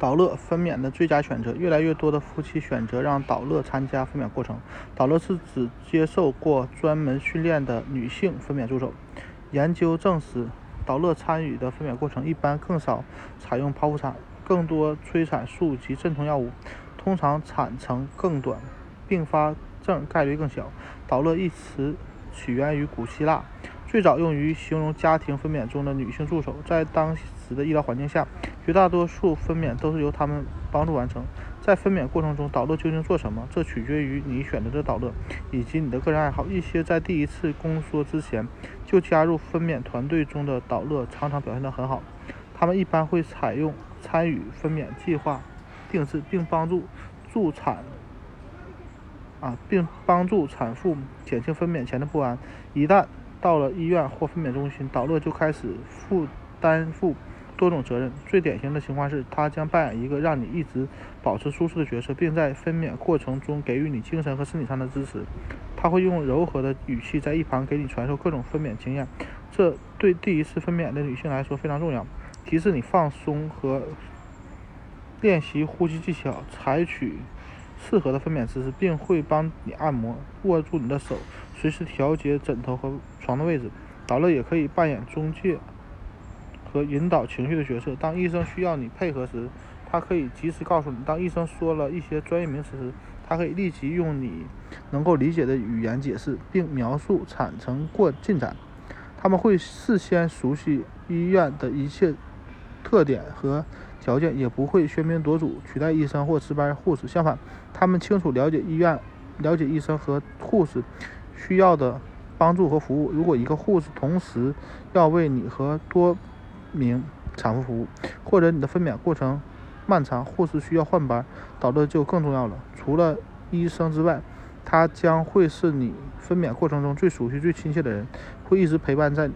导乐分娩的最佳选择，越来越多的夫妻选择让导乐参加分娩过程。导乐是指接受过专门训练的女性分娩助手。研究证实，导乐参与的分娩过程一般更少采用剖腹产，更多催产素及镇痛药物，通常产程更短，并发症概率更小。导乐一词起源于古希腊。最早用于形容家庭分娩中的女性助手，在当时的医疗环境下，绝大多数分娩都是由她们帮助完成。在分娩过程中，导乐究竟做什么？这取决于你选择的导乐以及你的个人爱好。一些在第一次宫缩之前就加入分娩团队中的导乐常常表现得很好。他们一般会采用参与分娩计划定制，并帮助助产啊，并帮助产妇减轻分娩前的不安。一旦到了医院或分娩中心，导乐就开始负担负多种责任。最典型的情况是，他将扮演一个让你一直保持舒适的角色，并在分娩过程中给予你精神和身体上的支持。他会用柔和的语气在一旁给你传授各种分娩经验，这对第一次分娩的女性来说非常重要，提示你放松和练习呼吸技巧，采取适合的分娩姿势，并会帮你按摩，握住你的手。随时调节枕头和床的位置，导乐也可以扮演中介和引导情绪的角色。当医生需要你配合时，他可以及时告诉你；当医生说了一些专业名词时，他可以立即用你能够理解的语言解释，并描述产程过进展。他们会事先熟悉医院的一切特点和条件，也不会喧宾夺主取代医生或值班护士。相反，他们清楚了解医院、了解医生和护士。需要的帮助和服务。如果一个护士同时要为你和多名产妇服务，或者你的分娩过程漫长，护士需要换班，导乐就更重要了。除了医生之外，他将会是你分娩过程中最熟悉、最亲切的人，会一直陪伴在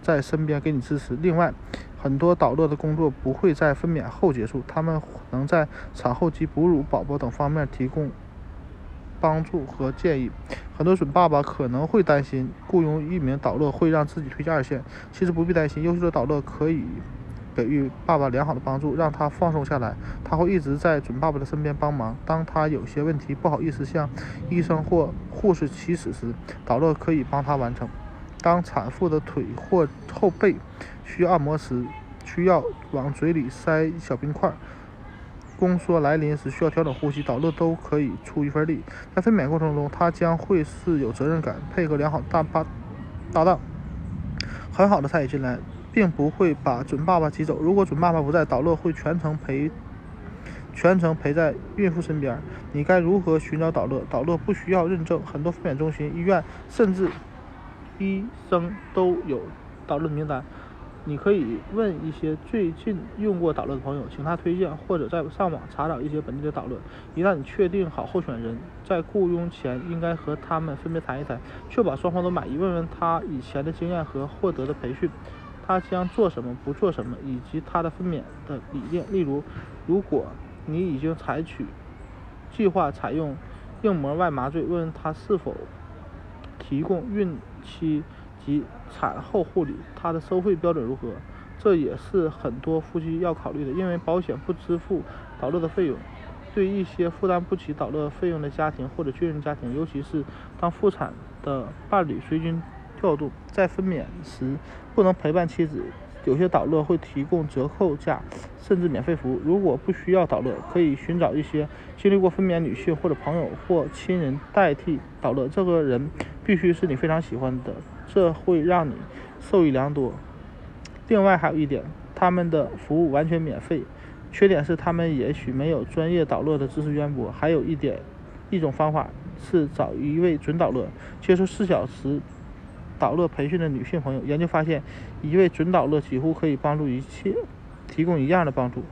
在身边给你支持。另外，很多导乐的工作不会在分娩后结束，他们能在产后及哺乳、宝宝等方面提供。帮助和建议，很多准爸爸可能会担心雇佣一名导乐会让自己推下二线。其实不必担心，优秀的导乐可以给予爸爸良好的帮助，让他放松下来。他会一直在准爸爸的身边帮忙。当他有些问题不好意思向医生或护士起始时，导乐可以帮他完成。当产妇的腿或 后背需要按摩时，需要往嘴里塞小冰块。宫缩来临时需要调整呼吸，导乐都可以出一份力。在分娩过程中，他将会是有责任感、配合良好大巴搭档，很好的参与进来，并不会把准爸爸挤走。如果准爸爸不在，导乐会全程陪全程陪在孕妇身边。你该如何寻找导乐？导乐不需要认证，很多分娩中心、医院甚至医生都有导乐名单。你可以问一些最近用过导乐的朋友，请他推荐，或者在上网查找一些本地的导乐。一旦你确定好候选人，在雇佣前应该和他们分别谈一谈，确保双方都满意。问问他以前的经验和获得的培训，他将做什么，不做什么，以及他的分娩的理念。例如，如果你已经采取计划采用硬膜外麻醉，问问他是否提供孕期。及产后护理，它的收费标准如何？这也是很多夫妻要考虑的，因为保险不支付导乐的费用。对一些负担不起导乐费用的家庭或者军人家庭，尤其是当妇产的伴侣随军调度，在分娩时不能陪伴妻子，有些导乐会提供折扣价甚至免费服务。如果不需要导乐，可以寻找一些经历过分娩女性或者朋友或亲人代替导乐。这个人必须是你非常喜欢的。这会让你受益良多。另外还有一点，他们的服务完全免费，缺点是他们也许没有专业导乐的知识渊博。还有一点，一种方法是找一位准导乐，接受四小时导乐培训的女性朋友。研究发现，一位准导乐几乎可以帮助一切，提供一样的帮助。